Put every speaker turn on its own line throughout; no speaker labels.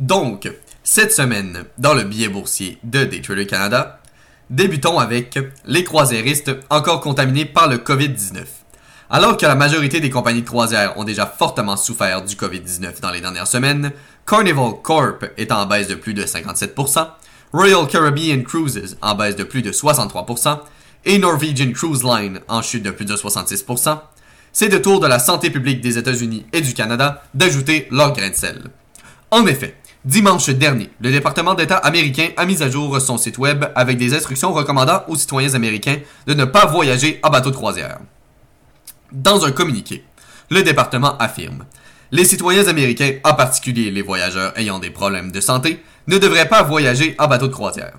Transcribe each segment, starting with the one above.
Donc, cette semaine, dans le billet boursier de Daytrader Canada, débutons avec les croisiéristes encore contaminés par le COVID-19. Alors que la majorité des compagnies de croisière ont déjà fortement souffert du COVID-19 dans les dernières semaines, Carnival Corp est en baisse de plus de 57%, Royal Caribbean Cruises en baisse de plus de 63%, et Norwegian Cruise Line en chute de plus de 66%, c'est de tour de la santé publique des États-Unis et du Canada d'ajouter leur grain de sel. En effet, dimanche dernier, le département d'État américain a mis à jour son site web avec des instructions recommandant aux citoyens américains de ne pas voyager en bateau de croisière. Dans un communiqué, le département affirme Les citoyens américains, en particulier les voyageurs ayant des problèmes de santé, ne devraient pas voyager en bateau de croisière.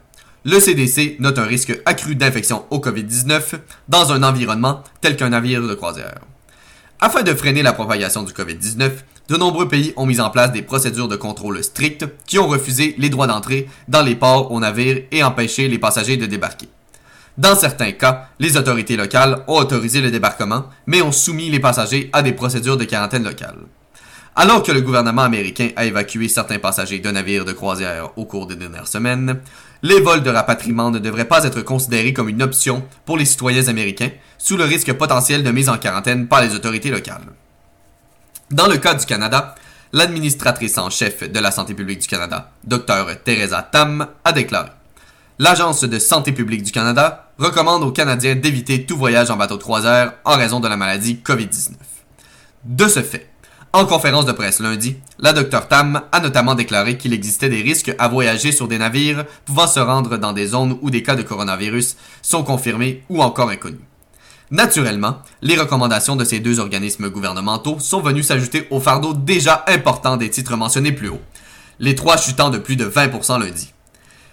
Le CDC note un risque accru d'infection au COVID-19 dans un environnement tel qu'un navire de croisière. Afin de freiner la propagation du COVID-19, de nombreux pays ont mis en place des procédures de contrôle strictes qui ont refusé les droits d'entrée dans les ports aux navires et empêché les passagers de débarquer. Dans certains cas, les autorités locales ont autorisé le débarquement, mais ont soumis les passagers à des procédures de quarantaine locale. Alors que le gouvernement américain a évacué certains passagers de navires de croisière au cours des dernières semaines, les vols de rapatriement ne devraient pas être considérés comme une option pour les citoyens américains, sous le risque potentiel de mise en quarantaine par les autorités locales. Dans le cas du Canada, l'administratrice en chef de la santé publique du Canada, Dr Teresa Tam, a déclaré L'Agence de santé publique du Canada recommande aux Canadiens d'éviter tout voyage en bateau de croisière en raison de la maladie COVID-19. De ce fait, en conférence de presse lundi, la Dr Tam a notamment déclaré qu'il existait des risques à voyager sur des navires pouvant se rendre dans des zones où des cas de coronavirus sont confirmés ou encore inconnus. Naturellement, les recommandations de ces deux organismes gouvernementaux sont venues s'ajouter au fardeau déjà important des titres mentionnés plus haut, les trois chutant de plus de 20% lundi.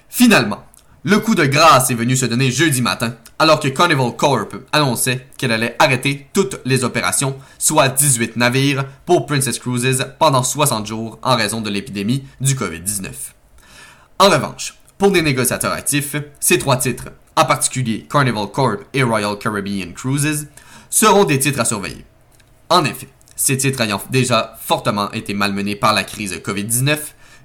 Finalement, le coup de grâce est venu se donner jeudi matin, alors que Carnival Corp annonçait qu'elle allait arrêter toutes les opérations, soit 18 navires, pour Princess Cruises pendant 60 jours en raison de l'épidémie du COVID-19. En revanche, pour des négociateurs actifs, ces trois titres, en particulier Carnival Corp et Royal Caribbean Cruises, seront des titres à surveiller. En effet, ces titres ayant déjà fortement été malmenés par la crise COVID-19,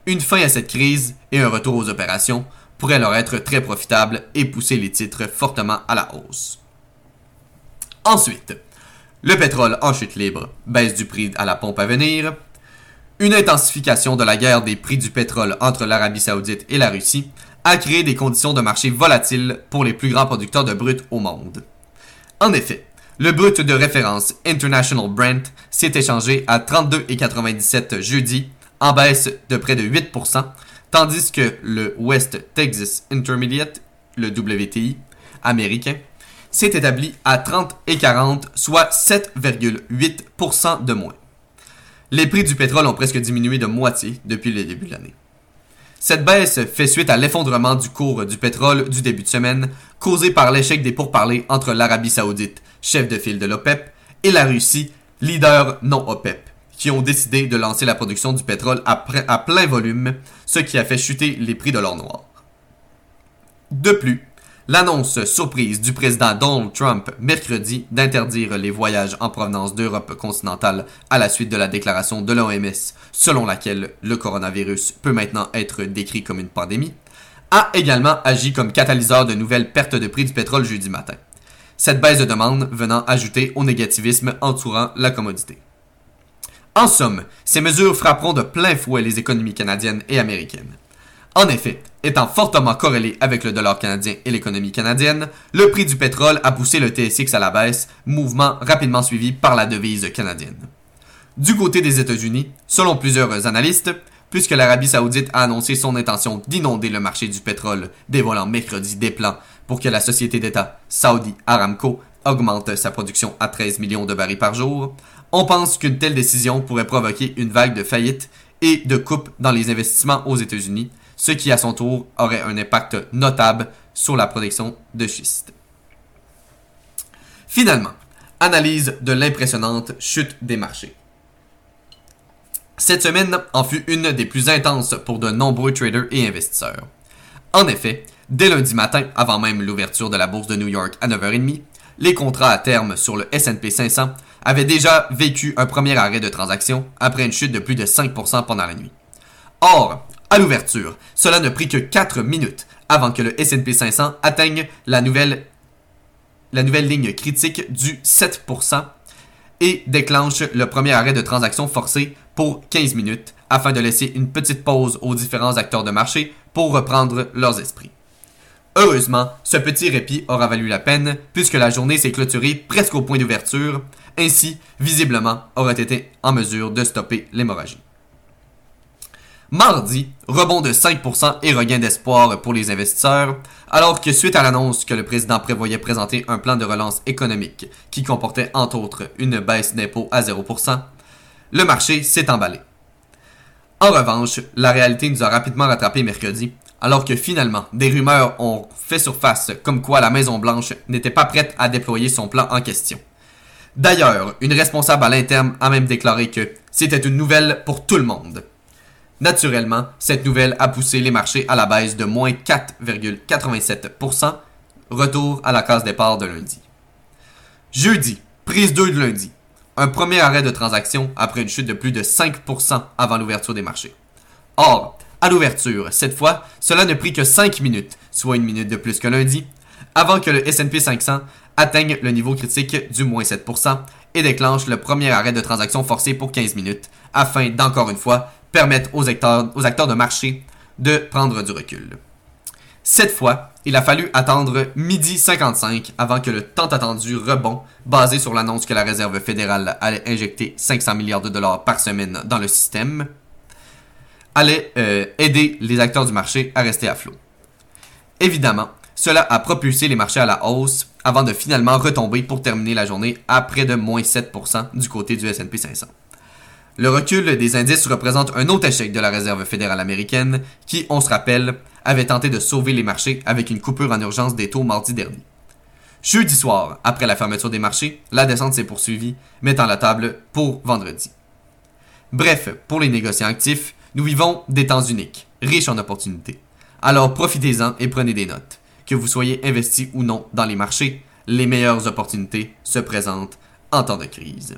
une fin à cette crise et un retour aux opérations pourraient leur être très profitables et pousser les titres fortement à la hausse. Ensuite, le pétrole en chute libre, baisse du prix à la pompe à venir, une intensification de la guerre des prix du pétrole entre l'Arabie saoudite et la Russie a créé des conditions de marché volatiles pour les plus grands producteurs de brut au monde. En effet, le brut de référence International Brent s'est échangé à 32,97 jeudi, en baisse de près de 8%, tandis que le West Texas Intermediate, le WTI américain, s'est établi à 30,40, soit 7,8% de moins. Les prix du pétrole ont presque diminué de moitié depuis le début de l'année. Cette baisse fait suite à l'effondrement du cours du pétrole du début de semaine, causé par l'échec des pourparlers entre l'Arabie saoudite, chef de file de l'OPEP, et la Russie, leader non OPEP, qui ont décidé de lancer la production du pétrole à, plein volume, ce qui a fait chuter les prix de l'or noir. De plus, L'annonce surprise du président Donald Trump mercredi d'interdire les voyages en provenance d'Europe continentale à la suite de la déclaration de l'OMS selon laquelle le coronavirus peut maintenant être décrit comme une pandémie, a également agi comme catalyseur de nouvelles pertes de prix du pétrole jeudi matin. Cette baisse de demande venant ajouter au négativisme entourant la commodité. En somme, ces mesures frapperont de plein fouet les économies canadiennes et américaines. En effet, étant fortement corrélé avec le dollar canadien et l'économie canadienne, le prix du pétrole a poussé le TSX à la baisse, mouvement rapidement suivi par la devise canadienne. Du côté des États-Unis, selon plusieurs analystes, puisque l'Arabie saoudite a annoncé son intention d'inonder le marché du pétrole, dévoilant mercredi des plans pour que la société d'État Saudi Aramco augmente sa production à 13 millions de barils par jour, on pense qu'une telle décision pourrait provoquer une vague de faillites et de coupes dans les investissements aux États-Unis, ce qui à son tour aurait un impact notable sur la production de schiste. Finalement, analyse de l'impressionnante chute des marchés. Cette semaine en fut une des plus intenses pour de nombreux traders et investisseurs. En effet, dès lundi matin, avant même l'ouverture de la bourse de New York à 9h30, les contrats à terme sur le S&P 500 avaient déjà vécu un premier arrêt de transaction après une chute de plus de 5% pendant la nuit. Or, À l'ouverture, cela ne prit que 4 minutes avant que le S&P 500 atteigne la nouvelle, la nouvelle ligne critique du 7% et déclenche le premier arrêt de transaction forcé pour 15 minutes afin de laisser une petite pause aux différents acteurs de marché pour reprendre leurs esprits. Heureusement, ce petit répit aura valu la peine puisque la journée s'est clôturée presque au point d'ouverture, ainsi, visiblement, aurait été en mesure de stopper l'hémorragie. Mardi, rebond de 5% et regain d'espoir pour les investisseurs, alors que suite à l'annonce que le président prévoyait présenter un plan de relance économique qui comportait entre autres une baisse d'impôts à 0%, le marché s'est emballé. En revanche, la réalité nous a rapidement rattrapé mercredi, alors que finalement, des rumeurs ont fait surface comme quoi la Maison-Blanche n'était pas prête à déployer son plan en question. D'ailleurs, une responsable à l'interne a même déclaré que c'était une nouvelle pour tout le monde. Naturellement, cette nouvelle a poussé les marchés à la baisse de moins 4,87%, retour à la case départ de lundi. Jeudi, prise 2 de lundi. Un premier arrêt de transaction après une chute de plus de 5% avant l'ouverture des marchés. Or, à l'ouverture, cette fois, cela ne prit que 5 minutes, soit une minute de plus que lundi, avant que le S&P 500 atteigne le niveau critique du moins 7% et déclenche le premier arrêt de transaction forcé pour 15 minutes, afin d'encore une fois permettre aux acteurs, aux acteurs de marché de prendre du recul. Cette fois, il a fallu attendre midi 55 avant que le tant attendu rebond, basé sur l'annonce que la Réserve fédérale allait injecter 500 milliards de dollars par semaine dans le système, allait euh, aider les acteurs du marché à rester à flot. Évidemment, cela a propulsé les marchés à la hausse avant de finalement retomber pour terminer la journée à près de moins 7% du côté du S&P 500. Le recul des indices représente un autre échec de la Réserve fédérale américaine qui, on se rappelle, avait tenté de sauver les marchés avec une coupure en urgence des taux mardi dernier. Jeudi soir, après la fermeture des marchés, la descente s'est poursuivie, mettant la table pour vendredi. Bref, pour les négociants actifs, nous vivons des temps uniques, riches en opportunités. Alors profitez-en et prenez des notes. Que vous soyez investi ou non dans les marchés, les meilleures opportunités se présentent en temps de crise.